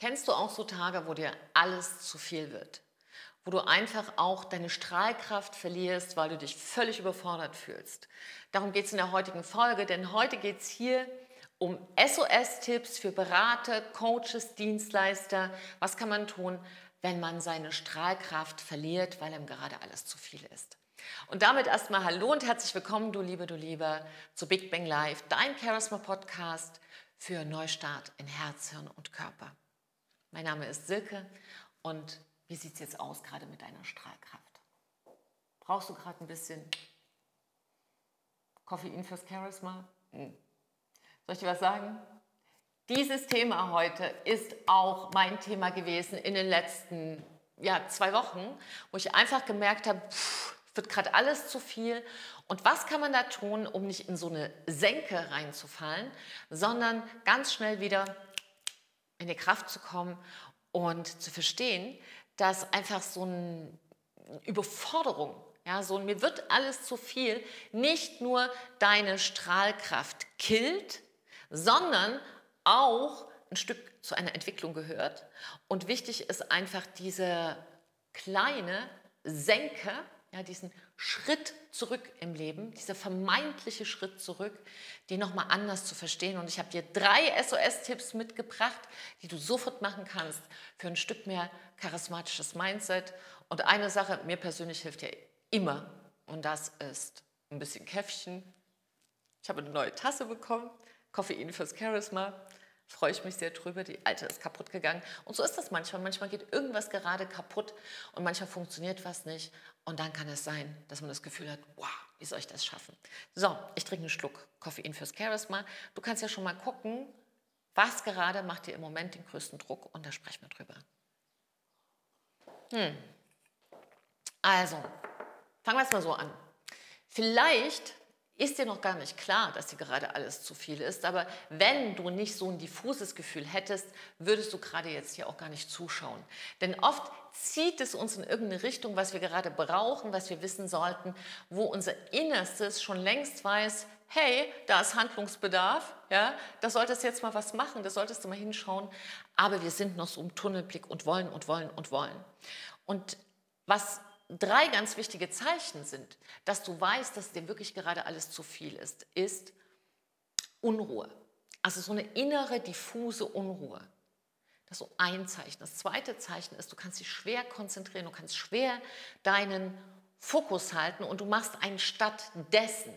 Kennst du auch so Tage, wo dir alles zu viel wird? Wo du einfach auch deine Strahlkraft verlierst, weil du dich völlig überfordert fühlst. Darum geht es in der heutigen Folge, denn heute geht es hier um SOS-Tipps für Berater, Coaches, Dienstleister. Was kann man tun, wenn man seine Strahlkraft verliert, weil ihm gerade alles zu viel ist? Und damit erstmal Hallo und herzlich willkommen, du Liebe, du Lieber, zu Big Bang Live, dein Charisma Podcast für Neustart in Herz, Hirn und Körper. Mein Name ist Silke und wie sieht es jetzt aus gerade mit deiner Strahlkraft? Brauchst du gerade ein bisschen Koffein fürs Charisma? Hm. Soll ich dir was sagen? Dieses Thema heute ist auch mein Thema gewesen in den letzten ja, zwei Wochen, wo ich einfach gemerkt habe, pff, wird gerade alles zu viel. Und was kann man da tun, um nicht in so eine Senke reinzufallen, sondern ganz schnell wieder in die Kraft zu kommen und zu verstehen, dass einfach so eine Überforderung, ja, so mir wird alles zu viel, nicht nur deine Strahlkraft killt, sondern auch ein Stück zu einer Entwicklung gehört. Und wichtig ist einfach diese kleine Senke, ja, diesen Schritt zurück im Leben, dieser vermeintliche Schritt zurück, den nochmal anders zu verstehen. Und ich habe dir drei SOS-Tipps mitgebracht, die du sofort machen kannst für ein Stück mehr charismatisches Mindset. Und eine Sache, mir persönlich hilft ja immer, und das ist ein bisschen Käffchen. Ich habe eine neue Tasse bekommen, Koffein fürs Charisma freue ich mich sehr drüber. Die alte ist kaputt gegangen. Und so ist das manchmal. Manchmal geht irgendwas gerade kaputt und manchmal funktioniert was nicht. Und dann kann es sein, dass man das Gefühl hat, wow, wie soll ich das schaffen? So, ich trinke einen Schluck Koffein fürs Charisma. Du kannst ja schon mal gucken, was gerade macht dir im Moment den größten Druck und da sprechen wir drüber. Hm. Also, fangen wir es mal so an. Vielleicht ist dir noch gar nicht klar, dass dir gerade alles zu viel ist. Aber wenn du nicht so ein diffuses Gefühl hättest, würdest du gerade jetzt hier auch gar nicht zuschauen. Denn oft zieht es uns in irgendeine Richtung, was wir gerade brauchen, was wir wissen sollten, wo unser Innerstes schon längst weiß, hey, da ist Handlungsbedarf, ja, da solltest du jetzt mal was machen, da solltest du mal hinschauen. Aber wir sind noch so im Tunnelblick und wollen und wollen und wollen. Und was drei ganz wichtige Zeichen sind, dass du weißt, dass dir wirklich gerade alles zu viel ist, ist Unruhe. Also so eine innere, diffuse Unruhe. Das ist so ein Zeichen. Das zweite Zeichen ist, du kannst dich schwer konzentrieren, du kannst schwer deinen Fokus halten und du machst einen stattdessen.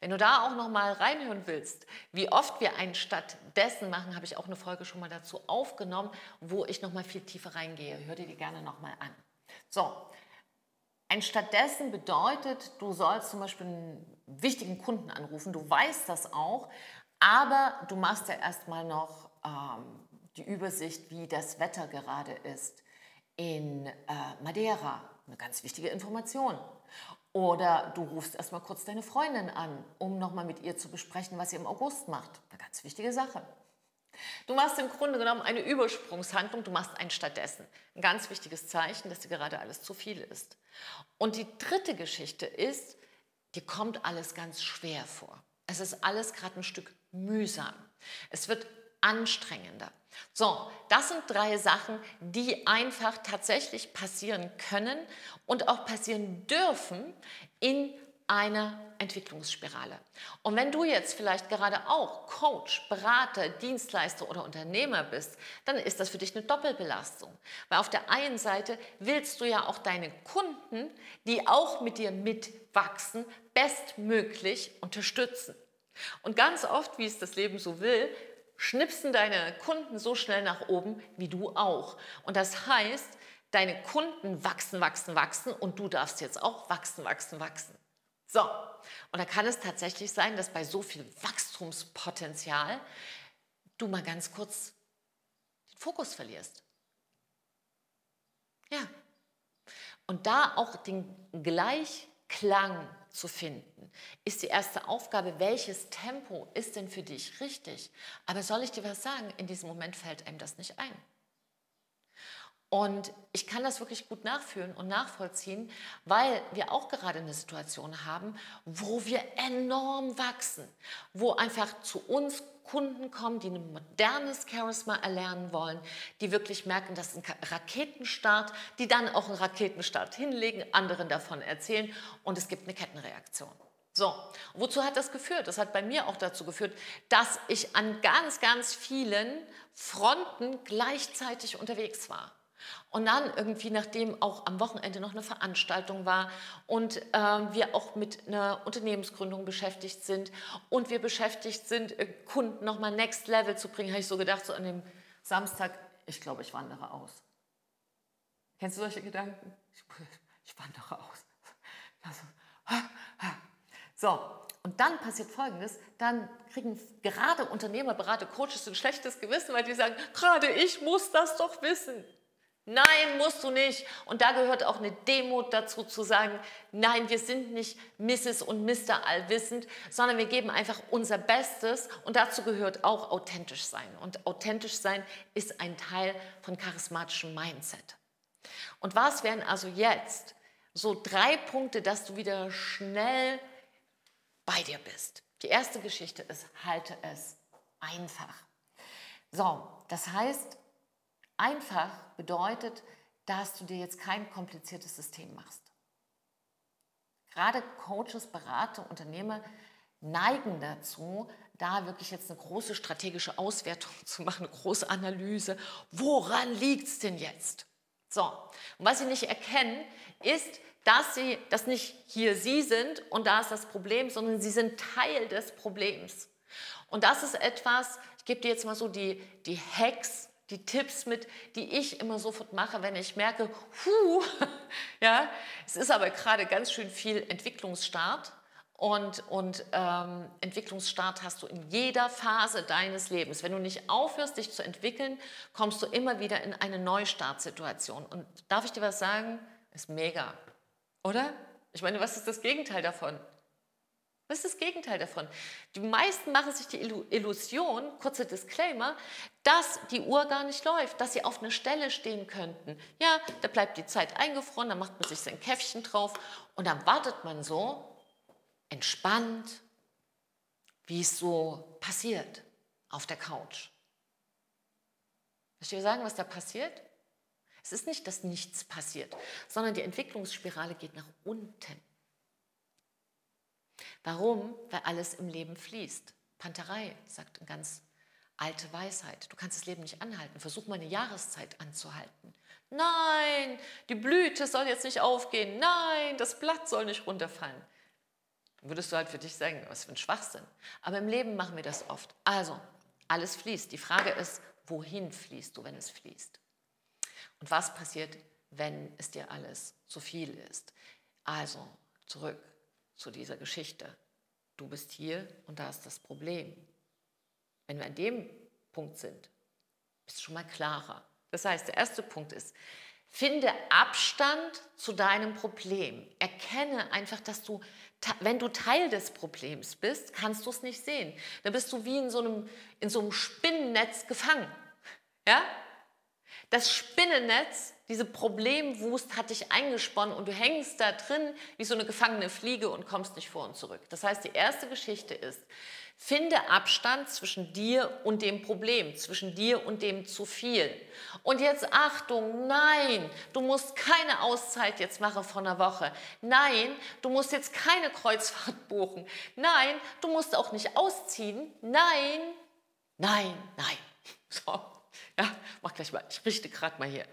Wenn du da auch noch mal reinhören willst, wie oft wir einen stattdessen machen, habe ich auch eine Folge schon mal dazu aufgenommen, wo ich noch mal viel tiefer reingehe. Hör dir die gerne noch mal an. So, ein stattdessen bedeutet, du sollst zum Beispiel einen wichtigen Kunden anrufen, du weißt das auch, aber du machst ja erstmal noch ähm, die Übersicht, wie das Wetter gerade ist in äh, Madeira. Eine ganz wichtige Information. Oder du rufst erstmal kurz deine Freundin an, um nochmal mit ihr zu besprechen, was sie im August macht. Eine ganz wichtige Sache. Du machst im Grunde genommen eine Übersprungshandlung, du machst ein stattdessen. Ein ganz wichtiges Zeichen, dass dir gerade alles zu viel ist. Und die dritte Geschichte ist, dir kommt alles ganz schwer vor. Es ist alles gerade ein Stück mühsam. Es wird anstrengender. So, das sind drei Sachen, die einfach tatsächlich passieren können und auch passieren dürfen in einer Entwicklungsspirale. Und wenn du jetzt vielleicht gerade auch Coach, Berater, Dienstleister oder Unternehmer bist, dann ist das für dich eine Doppelbelastung. Weil auf der einen Seite willst du ja auch deine Kunden, die auch mit dir mitwachsen, bestmöglich unterstützen. Und ganz oft, wie es das Leben so will, schnipsen deine Kunden so schnell nach oben wie du auch. Und das heißt, deine Kunden wachsen, wachsen, wachsen und du darfst jetzt auch wachsen, wachsen, wachsen. So, und da kann es tatsächlich sein, dass bei so viel Wachstumspotenzial du mal ganz kurz den Fokus verlierst. Ja. Und da auch den Gleichklang zu finden, ist die erste Aufgabe, welches Tempo ist denn für dich richtig? Aber soll ich dir was sagen? In diesem Moment fällt einem das nicht ein. Und ich kann das wirklich gut nachfühlen und nachvollziehen, weil wir auch gerade eine Situation haben, wo wir enorm wachsen, wo einfach zu uns Kunden kommen, die ein modernes Charisma erlernen wollen, die wirklich merken, das ist ein Raketenstart, die dann auch einen Raketenstart hinlegen, anderen davon erzählen und es gibt eine Kettenreaktion. So, wozu hat das geführt? Das hat bei mir auch dazu geführt, dass ich an ganz, ganz vielen Fronten gleichzeitig unterwegs war. Und dann irgendwie, nachdem auch am Wochenende noch eine Veranstaltung war und äh, wir auch mit einer Unternehmensgründung beschäftigt sind und wir beschäftigt sind, äh, Kunden nochmal Next Level zu bringen, habe ich so gedacht, so an dem Samstag, ich glaube, ich wandere aus. Kennst du solche Gedanken? Ich, ich wandere aus. Also, so, und dann passiert Folgendes, dann kriegen gerade Unternehmer, Berater, Coaches ein schlechtes Gewissen, weil die sagen, gerade ich muss das doch wissen. Nein, musst du nicht. Und da gehört auch eine Demut dazu zu sagen, nein, wir sind nicht Mrs. und Mr. Allwissend, sondern wir geben einfach unser Bestes und dazu gehört auch authentisch sein. Und authentisch sein ist ein Teil von charismatischem Mindset. Und was wären also jetzt so drei Punkte, dass du wieder schnell bei dir bist? Die erste Geschichte ist, halte es einfach. So, das heißt, Einfach bedeutet, dass du dir jetzt kein kompliziertes System machst. Gerade Coaches, Berater, Unternehmer neigen dazu, da wirklich jetzt eine große strategische Auswertung zu machen, eine große Analyse. Woran liegt es denn jetzt? So, und was sie nicht erkennen, ist, dass sie, dass nicht hier sie sind und da ist das Problem, sondern sie sind Teil des Problems. Und das ist etwas, ich gebe dir jetzt mal so die, die Hacks, die Tipps mit, die ich immer sofort mache, wenn ich merke, hu, ja, es ist aber gerade ganz schön viel Entwicklungsstart. Und, und ähm, Entwicklungsstart hast du in jeder Phase deines Lebens. Wenn du nicht aufhörst, dich zu entwickeln, kommst du immer wieder in eine Neustartsituation. Und darf ich dir was sagen? Ist mega, oder? Ich meine, was ist das Gegenteil davon? Was ist das Gegenteil davon? Die meisten machen sich die Illusion, kurzer Disclaimer, dass die Uhr gar nicht läuft, dass sie auf einer Stelle stehen könnten. Ja, da bleibt die Zeit eingefroren, dann macht man sich sein Käffchen drauf und dann wartet man so entspannt, wie es so passiert auf der Couch. Soll ich sagen, was da passiert? Es ist nicht, dass nichts passiert, sondern die Entwicklungsspirale geht nach unten. Warum? Weil alles im Leben fließt. Panterei, sagt eine ganz alte Weisheit. Du kannst das Leben nicht anhalten. Versuch mal eine Jahreszeit anzuhalten. Nein, die Blüte soll jetzt nicht aufgehen. Nein, das Blatt soll nicht runterfallen. Würdest du halt für dich sagen, was für ein Schwachsinn. Aber im Leben machen wir das oft. Also, alles fließt. Die Frage ist, wohin fließt du, wenn es fließt? Und was passiert, wenn es dir alles zu viel ist? Also, zurück zu dieser Geschichte. Du bist hier und da ist das Problem. Wenn wir an dem Punkt sind, bist du schon mal klarer. Das heißt, der erste Punkt ist, finde Abstand zu deinem Problem. Erkenne einfach, dass du, wenn du Teil des Problems bist, kannst du es nicht sehen. Dann bist du wie in so einem, in so einem Spinnennetz gefangen. Ja? Das Spinnennetz, diese Problemwust hat dich eingesponnen und du hängst da drin wie so eine gefangene Fliege und kommst nicht vor und zurück. Das heißt, die erste Geschichte ist, finde Abstand zwischen dir und dem Problem, zwischen dir und dem zu viel. Und jetzt Achtung, nein, du musst keine Auszeit jetzt machen von einer Woche. Nein, du musst jetzt keine Kreuzfahrt buchen. Nein, du musst auch nicht ausziehen. Nein, nein, nein. So. Ja, mach gleich mal. Ich richte gerade mal hier.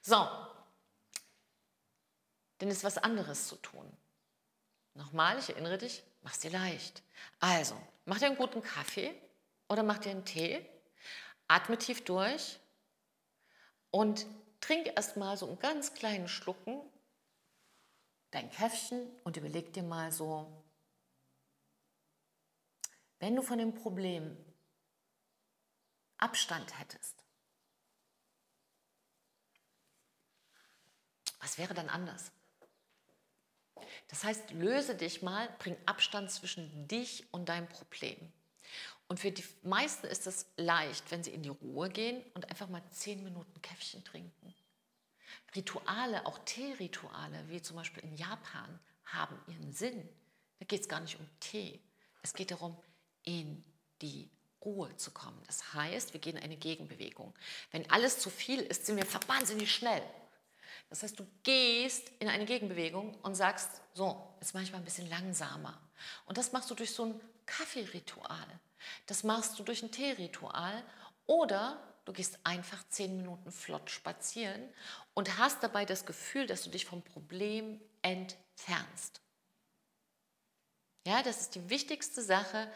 So. Denn es ist was anderes zu tun. Nochmal, ich erinnere dich, mach es dir leicht. Also, mach dir einen guten Kaffee oder mach dir einen Tee, atme tief durch und trink erstmal so einen ganz kleinen Schlucken dein Käffchen und überleg dir mal so, wenn du von dem Problem Abstand hättest, Was wäre dann anders? Das heißt, löse dich mal, bring Abstand zwischen dich und deinem Problem. Und für die meisten ist es leicht, wenn sie in die Ruhe gehen und einfach mal zehn Minuten Käffchen trinken. Rituale, auch Teerituale, wie zum Beispiel in Japan, haben ihren Sinn. Da geht es gar nicht um Tee. Es geht darum, in die Ruhe zu kommen. Das heißt, wir gehen eine Gegenbewegung. Wenn alles zu viel ist, sind wir wahnsinnig schnell. Das heißt, du gehst in eine Gegenbewegung und sagst, so, jetzt mache ich mal ein bisschen langsamer. Und das machst du durch so ein Kaffeeritual. Das machst du durch ein Teeritual oder du gehst einfach zehn Minuten flott spazieren und hast dabei das Gefühl, dass du dich vom Problem entfernst. Ja, das ist die wichtigste Sache.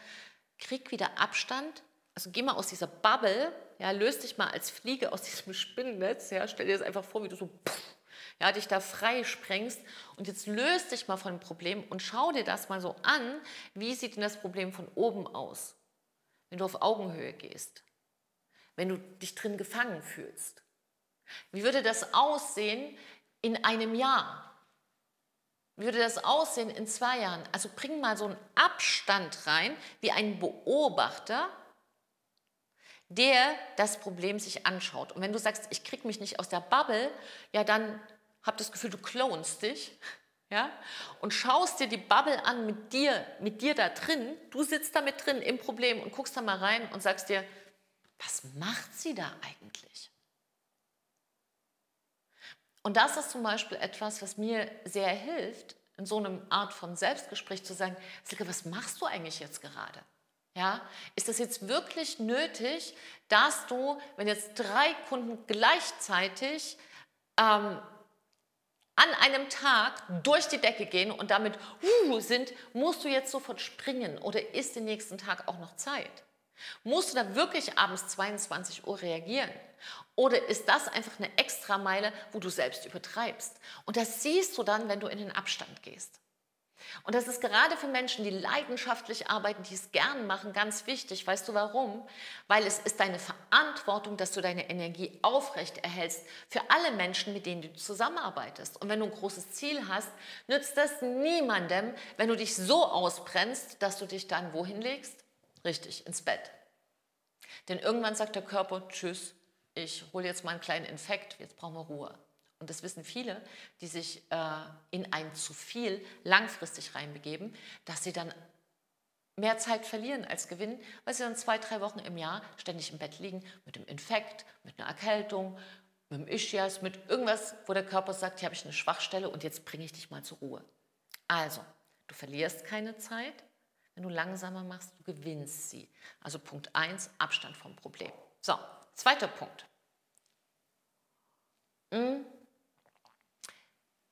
Krieg wieder Abstand. Also geh mal aus dieser Bubble, ja, löst dich mal als Fliege aus diesem Spinnennetz. Ja, stell dir das einfach vor, wie du so pff, ja, dich da frei sprengst und jetzt löst dich mal von dem Problem und schau dir das mal so an, wie sieht denn das Problem von oben aus, wenn du auf Augenhöhe gehst, wenn du dich drin gefangen fühlst. Wie würde das aussehen in einem Jahr? Wie würde das aussehen in zwei Jahren? Also bring mal so einen Abstand rein, wie ein Beobachter, der das Problem sich anschaut. Und wenn du sagst, ich kriege mich nicht aus der Bubble, ja, dann hab das Gefühl, du klonst dich. Ja, und schaust dir die Bubble an mit dir, mit dir da drin. Du sitzt da mit drin im Problem und guckst da mal rein und sagst dir, was macht sie da eigentlich? Und das ist zum Beispiel etwas, was mir sehr hilft, in so einem Art von Selbstgespräch zu sagen, Silke, was machst du eigentlich jetzt gerade? Ja, ist das jetzt wirklich nötig, dass du, wenn jetzt drei Kunden gleichzeitig ähm, an einem Tag durch die Decke gehen und damit uh, sind, musst du jetzt sofort springen oder ist den nächsten Tag auch noch Zeit? Musst du da wirklich abends 22 Uhr reagieren? Oder ist das einfach eine Extrameile, wo du selbst übertreibst? Und das siehst du dann, wenn du in den Abstand gehst. Und das ist gerade für Menschen, die leidenschaftlich arbeiten, die es gern machen, ganz wichtig. Weißt du warum? Weil es ist deine Verantwortung, dass du deine Energie aufrecht erhältst für alle Menschen, mit denen du zusammenarbeitest. Und wenn du ein großes Ziel hast, nützt das niemandem, wenn du dich so ausbrennst, dass du dich dann wohin legst? Richtig, ins Bett. Denn irgendwann sagt der Körper, tschüss, ich hole jetzt mal einen kleinen Infekt, jetzt brauchen wir Ruhe. Und das wissen viele, die sich äh, in ein zu viel langfristig reinbegeben, dass sie dann mehr Zeit verlieren als gewinnen, weil sie dann zwei, drei Wochen im Jahr ständig im Bett liegen mit dem Infekt, mit einer Erkältung, mit dem Ischias, mit irgendwas, wo der Körper sagt, hier habe ich eine Schwachstelle und jetzt bringe ich dich mal zur Ruhe. Also, du verlierst keine Zeit, wenn du langsamer machst, du gewinnst sie. Also Punkt 1, Abstand vom Problem. So, zweiter Punkt. Hm,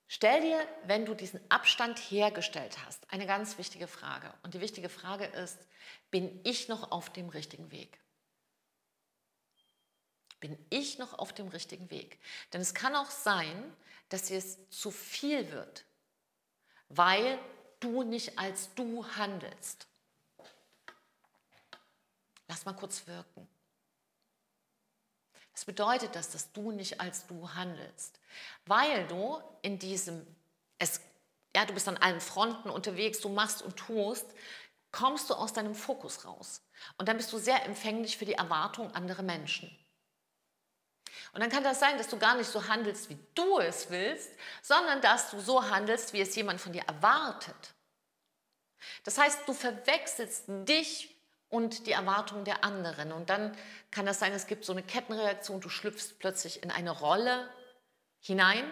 Stell dir, wenn du diesen Abstand hergestellt hast, eine ganz wichtige Frage. Und die wichtige Frage ist, bin ich noch auf dem richtigen Weg? Bin ich noch auf dem richtigen Weg? Denn es kann auch sein, dass es zu viel wird, weil du nicht als du handelst. Lass mal kurz wirken. Was bedeutet das, dass du nicht als du handelst? Weil du in diesem, es, ja, du bist an allen Fronten unterwegs, du machst und tust, kommst du aus deinem Fokus raus. Und dann bist du sehr empfänglich für die Erwartungen anderer Menschen. Und dann kann das sein, dass du gar nicht so handelst, wie du es willst, sondern dass du so handelst, wie es jemand von dir erwartet. Das heißt, du verwechselst dich und die Erwartungen der anderen. Und dann kann das sein, es gibt so eine Kettenreaktion, du schlüpfst plötzlich in eine Rolle hinein,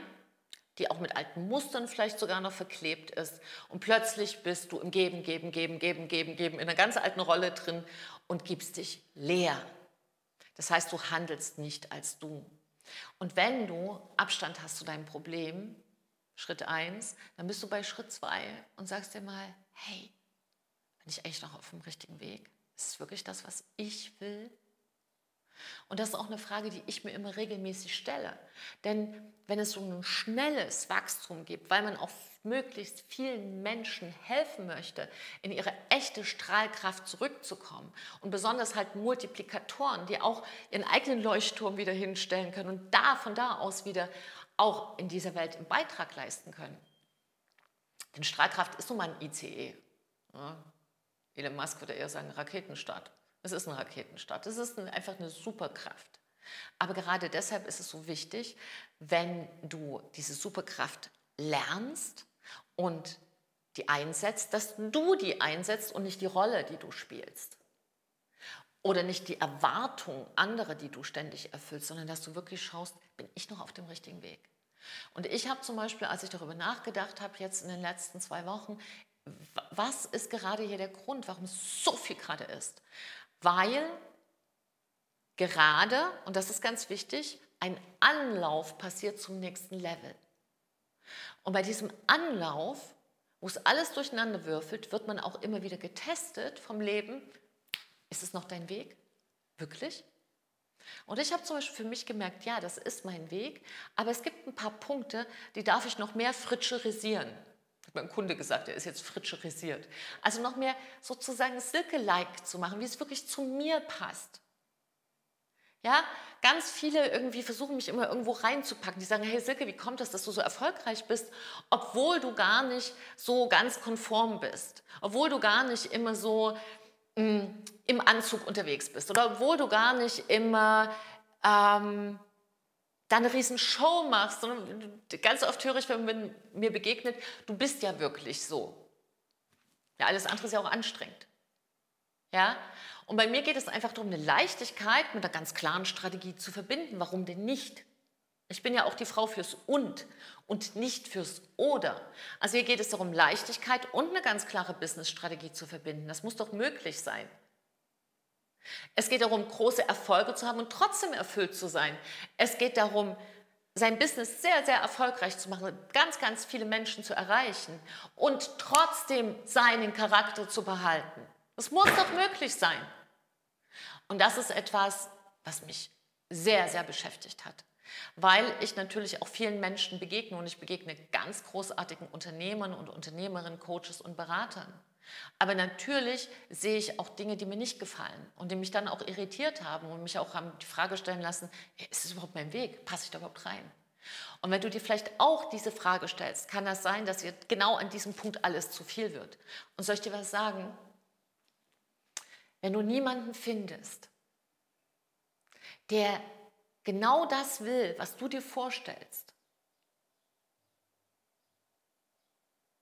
die auch mit alten Mustern vielleicht sogar noch verklebt ist. Und plötzlich bist du im Geben, Geben, Geben, Geben, Geben, Geben in einer ganz alten Rolle drin und gibst dich leer. Das heißt, du handelst nicht als du. Und wenn du Abstand hast zu deinem Problem, Schritt 1, dann bist du bei Schritt 2 und sagst dir mal, hey, bin ich eigentlich noch auf dem richtigen Weg? Ist es wirklich das, was ich will? Und das ist auch eine Frage, die ich mir immer regelmäßig stelle. Denn wenn es so ein schnelles Wachstum gibt, weil man auch möglichst vielen Menschen helfen möchte, in ihre echte Strahlkraft zurückzukommen und besonders halt Multiplikatoren, die auch ihren eigenen Leuchtturm wieder hinstellen können und da von da aus wieder auch in dieser Welt einen Beitrag leisten können. Denn Strahlkraft ist nun mal ein ICE. Elon Musk würde eher sagen Raketenstart. Es ist ein Raketenstart. Es ist einfach eine Superkraft. Aber gerade deshalb ist es so wichtig, wenn du diese Superkraft lernst und die einsetzt, dass du die einsetzt und nicht die Rolle, die du spielst. oder nicht die Erwartung anderer, die du ständig erfüllst, sondern dass du wirklich schaust, bin ich noch auf dem richtigen Weg? Und ich habe zum Beispiel, als ich darüber nachgedacht habe, jetzt in den letzten zwei Wochen, was ist gerade hier der Grund, warum es so viel gerade ist? Weil gerade, und das ist ganz wichtig, ein Anlauf passiert zum nächsten Level. Und bei diesem Anlauf, wo es alles durcheinander würfelt, wird man auch immer wieder getestet vom Leben. Ist es noch dein Weg? Wirklich? Und ich habe zum Beispiel für mich gemerkt, ja, das ist mein Weg, aber es gibt ein paar Punkte, die darf ich noch mehr fritscherisieren. Mein Kunde gesagt, er ist jetzt fritscherisiert. Also noch mehr sozusagen Silke-like zu machen, wie es wirklich zu mir passt. Ja, ganz viele irgendwie versuchen mich immer irgendwo reinzupacken. Die sagen, hey Silke, wie kommt das, dass du so erfolgreich bist, obwohl du gar nicht so ganz konform bist, obwohl du gar nicht immer so mh, mm, im Anzug unterwegs bist oder obwohl du gar nicht immer ähm, da eine riesen Show machst, sondern ganz oft höre ich, wenn man mir begegnet, du bist ja wirklich so. Ja, alles andere ist ja auch anstrengend. Ja? Und bei mir geht es einfach darum, eine Leichtigkeit mit einer ganz klaren Strategie zu verbinden. Warum denn nicht? Ich bin ja auch die Frau fürs Und und nicht fürs Oder. Also hier geht es darum, Leichtigkeit und eine ganz klare Business-Strategie zu verbinden. Das muss doch möglich sein. Es geht darum, große Erfolge zu haben und trotzdem erfüllt zu sein. Es geht darum, sein Business sehr, sehr erfolgreich zu machen, ganz, ganz viele Menschen zu erreichen und trotzdem seinen Charakter zu behalten. Das muss doch möglich sein. Und das ist etwas, was mich sehr, sehr beschäftigt hat, weil ich natürlich auch vielen Menschen begegne und ich begegne ganz großartigen Unternehmern und Unternehmerinnen, Coaches und Beratern. Aber natürlich sehe ich auch Dinge, die mir nicht gefallen und die mich dann auch irritiert haben und mich auch haben die Frage stellen lassen, ist es überhaupt mein Weg? Passe ich da überhaupt rein? Und wenn du dir vielleicht auch diese Frage stellst, kann das sein, dass dir genau an diesem Punkt alles zu viel wird. Und soll ich dir was sagen? wenn du niemanden findest, der genau das will, was du dir vorstellst,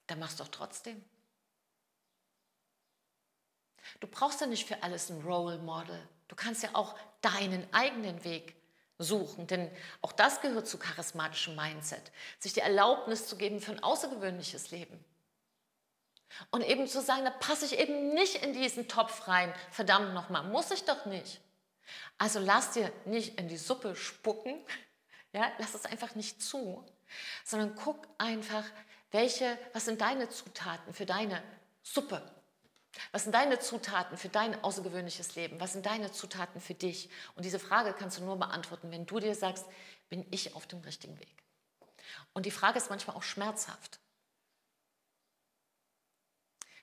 dann machst du doch trotzdem. Du brauchst ja nicht für alles ein Role Model. Du kannst ja auch deinen eigenen Weg suchen, denn auch das gehört zu charismatischem Mindset, sich die Erlaubnis zu geben für ein außergewöhnliches Leben. Und eben zu sagen, da passe ich eben nicht in diesen Topf rein. Verdammt nochmal, muss ich doch nicht. Also lass dir nicht in die Suppe spucken, ja, lass es einfach nicht zu, sondern guck einfach, welche, was sind deine Zutaten für deine Suppe? Was sind deine Zutaten für dein außergewöhnliches Leben? Was sind deine Zutaten für dich? Und diese Frage kannst du nur beantworten, wenn du dir sagst, bin ich auf dem richtigen Weg? Und die Frage ist manchmal auch schmerzhaft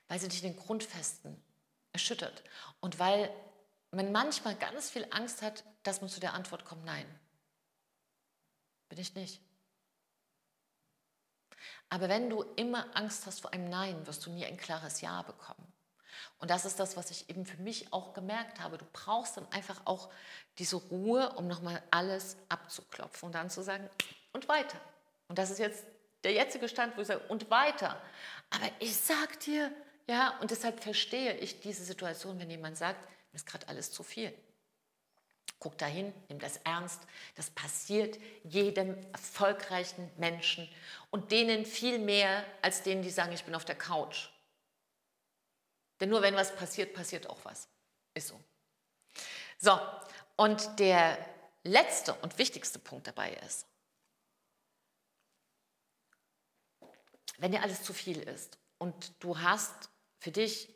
weil sie dich in den Grundfesten erschüttert und weil man manchmal ganz viel Angst hat, dass man zu der Antwort kommt, nein, bin ich nicht. Aber wenn du immer Angst hast vor einem Nein, wirst du nie ein klares Ja bekommen. Und das ist das, was ich eben für mich auch gemerkt habe. Du brauchst dann einfach auch diese Ruhe, um nochmal alles abzuklopfen und dann zu sagen, und weiter. Und das ist jetzt der jetzige Stand, wo ich sage, und weiter. Aber ich sag dir, ja, und deshalb verstehe ich diese Situation, wenn jemand sagt, mir ist gerade alles zu viel. Guck dahin, nimm das ernst. Das passiert jedem erfolgreichen Menschen und denen viel mehr als denen, die sagen, ich bin auf der Couch. Denn nur wenn was passiert, passiert auch was. Ist so. So, und der letzte und wichtigste Punkt dabei ist, wenn dir alles zu viel ist und du hast für dich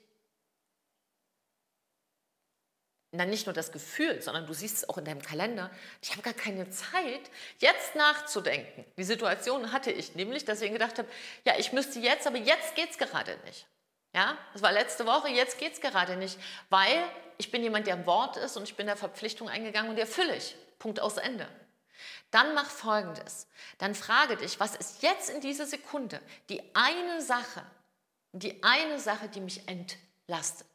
dann nicht nur das Gefühl, sondern du siehst es auch in deinem Kalender, ich habe gar keine Zeit, jetzt nachzudenken. Die Situation hatte ich nämlich, dass ich gedacht habe, ja, ich müsste jetzt, aber jetzt geht es gerade nicht. Ja, das war letzte Woche, jetzt geht es gerade nicht, weil ich bin jemand, der im Wort ist und ich bin der Verpflichtung eingegangen und die erfülle ich. Punkt aus Ende. Dann mach Folgendes. Dann frage dich, was ist jetzt in dieser Sekunde die eine Sache, die eine Sache, die mich entlastet.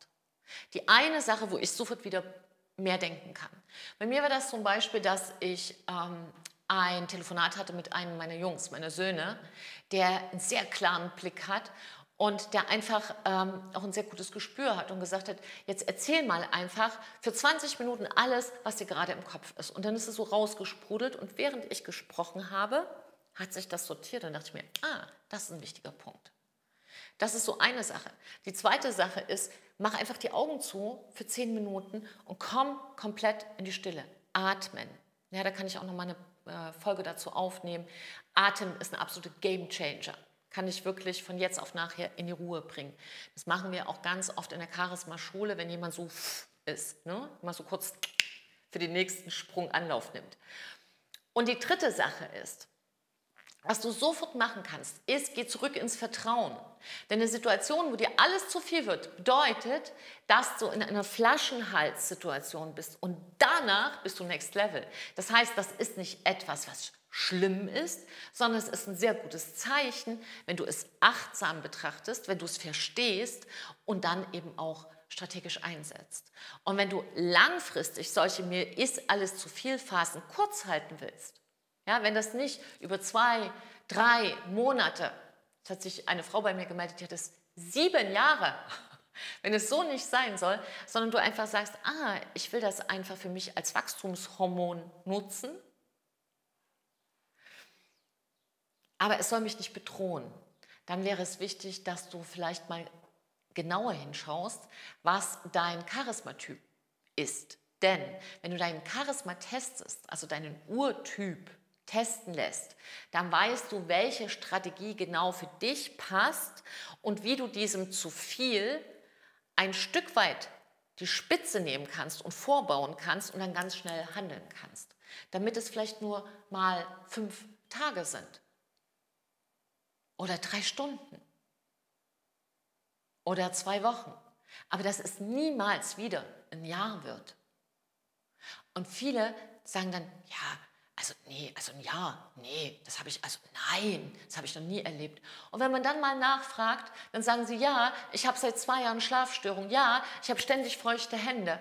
Die eine Sache, wo ich sofort wieder mehr denken kann. Bei mir war das zum Beispiel, dass ich ähm, ein Telefonat hatte mit einem meiner Jungs, meiner Söhne, der einen sehr klaren Blick hat und der einfach ähm, auch ein sehr gutes Gespür hat und gesagt hat, jetzt erzähl mal einfach für 20 Minuten alles, was dir gerade im Kopf ist. Und dann ist es so rausgesprudelt und während ich gesprochen habe, hat sich das sortiert und dachte ich mir, ah, das ist ein wichtiger Punkt. Das ist so eine Sache. Die zweite Sache ist, mach einfach die Augen zu für 10 Minuten und komm komplett in die Stille. Atmen. Ja, da kann ich auch noch mal eine äh, Folge dazu aufnehmen. Atem ist ein absoluter Game Changer kann ich wirklich von jetzt auf nachher in die Ruhe bringen. Das machen wir auch ganz oft in der Charisma-Schule, wenn jemand so ist, ne? mal so kurz für den nächsten Sprung Anlauf nimmt. Und die dritte Sache ist, was du sofort machen kannst, ist, geh zurück ins Vertrauen. Denn eine Situation, wo dir alles zu viel wird, bedeutet, dass du in einer Flaschenhalssituation bist und danach bist du Next Level. Das heißt, das ist nicht etwas, was schlimm ist, sondern es ist ein sehr gutes Zeichen, wenn du es achtsam betrachtest, wenn du es verstehst und dann eben auch strategisch einsetzt. Und wenn du langfristig solche mir ist alles zu viel Phasen kurz halten willst, ja, wenn das nicht über zwei, drei Monate, es hat sich eine Frau bei mir gemeldet, die hat es sieben Jahre, wenn es so nicht sein soll, sondern du einfach sagst, ah, ich will das einfach für mich als Wachstumshormon nutzen aber es soll mich nicht bedrohen. Dann wäre es wichtig, dass du vielleicht mal genauer hinschaust, was dein Charismatyp ist. Denn wenn du deinen Charisma testest, also deinen Urtyp testen lässt, dann weißt du, welche Strategie genau für dich passt und wie du diesem zu viel ein Stück weit die Spitze nehmen kannst und vorbauen kannst und dann ganz schnell handeln kannst. Damit es vielleicht nur mal fünf Tage sind oder drei Stunden oder zwei Wochen. Aber dass es niemals wieder ein Jahr wird. Und viele sagen dann, ja, also nee, also ein Jahr, nee, das habe ich, also nein, das habe ich noch nie erlebt. Und wenn man dann mal nachfragt, dann sagen sie, ja, ich habe seit zwei Jahren Schlafstörung, ja, ich habe ständig feuchte Hände,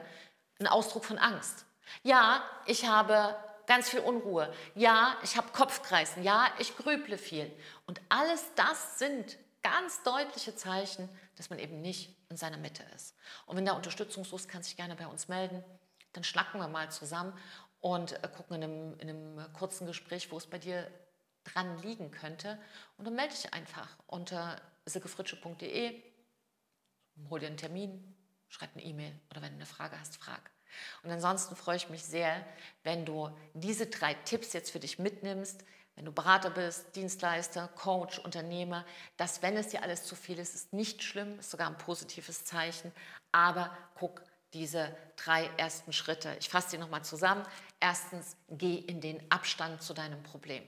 ein Ausdruck von Angst. Ja, ich habe ganz viel Unruhe. Ja, ich habe Kopfkreisen. Ja, ich grüble viel. Und alles das sind ganz deutliche Zeichen, dass man eben nicht in seiner Mitte ist. Und wenn da Unterstützung suchst, kannst du dich gerne bei uns melden. Dann schnacken wir mal zusammen und äh, gucken in einem, in einem kurzen Gespräch, wo es bei dir dran liegen könnte. Und dann melde dich einfach unter silkefritsche.de, hol dir einen Termin, schreib eine E-Mail oder wenn du eine Frage hast, frag. Und ansonsten freue ich mich sehr, wenn du diese drei Tipps jetzt für dich mitnimmst, wenn du Berater bist, Dienstleister, Coach, Unternehmer, dass wenn es dir alles zu viel ist, ist nicht schlimm, ist sogar ein positives Zeichen, aber guck diese drei ersten Schritte. Ich fasse sie nochmal zusammen. Erstens, geh in den Abstand zu deinem Problem.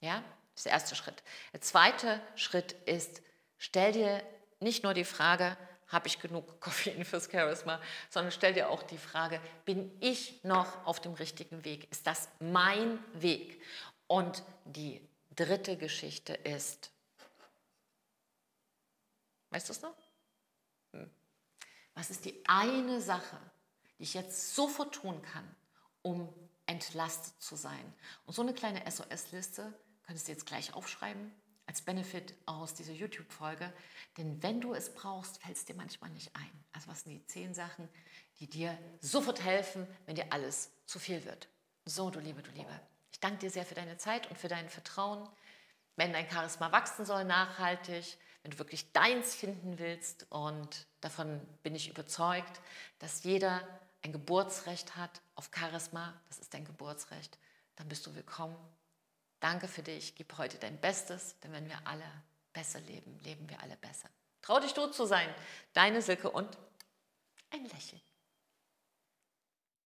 Ja, das ist der erste Schritt. Der zweite Schritt ist, stell dir nicht nur die Frage, habe ich genug Koffein fürs Charisma, sondern stell dir auch die Frage, bin ich noch auf dem richtigen Weg? Ist das mein Weg? Und die dritte Geschichte ist, weißt du es noch? Hm. Was ist die eine Sache, die ich jetzt sofort tun kann, um entlastet zu sein? Und so eine kleine SOS-Liste könntest du jetzt gleich aufschreiben als Benefit aus dieser YouTube-Folge. Denn wenn du es brauchst, fällt es dir manchmal nicht ein. Also was sind die zehn Sachen, die dir sofort helfen, wenn dir alles zu viel wird? So, du Liebe, du Liebe. Ich danke dir sehr für deine Zeit und für dein Vertrauen. Wenn dein Charisma wachsen soll, nachhaltig, wenn du wirklich deins finden willst und davon bin ich überzeugt, dass jeder ein Geburtsrecht hat auf Charisma, das ist dein Geburtsrecht, dann bist du willkommen Danke für dich, gib heute dein Bestes, denn wenn wir alle besser leben, leben wir alle besser. Trau dich, du zu sein. Deine Silke und ein Lächeln.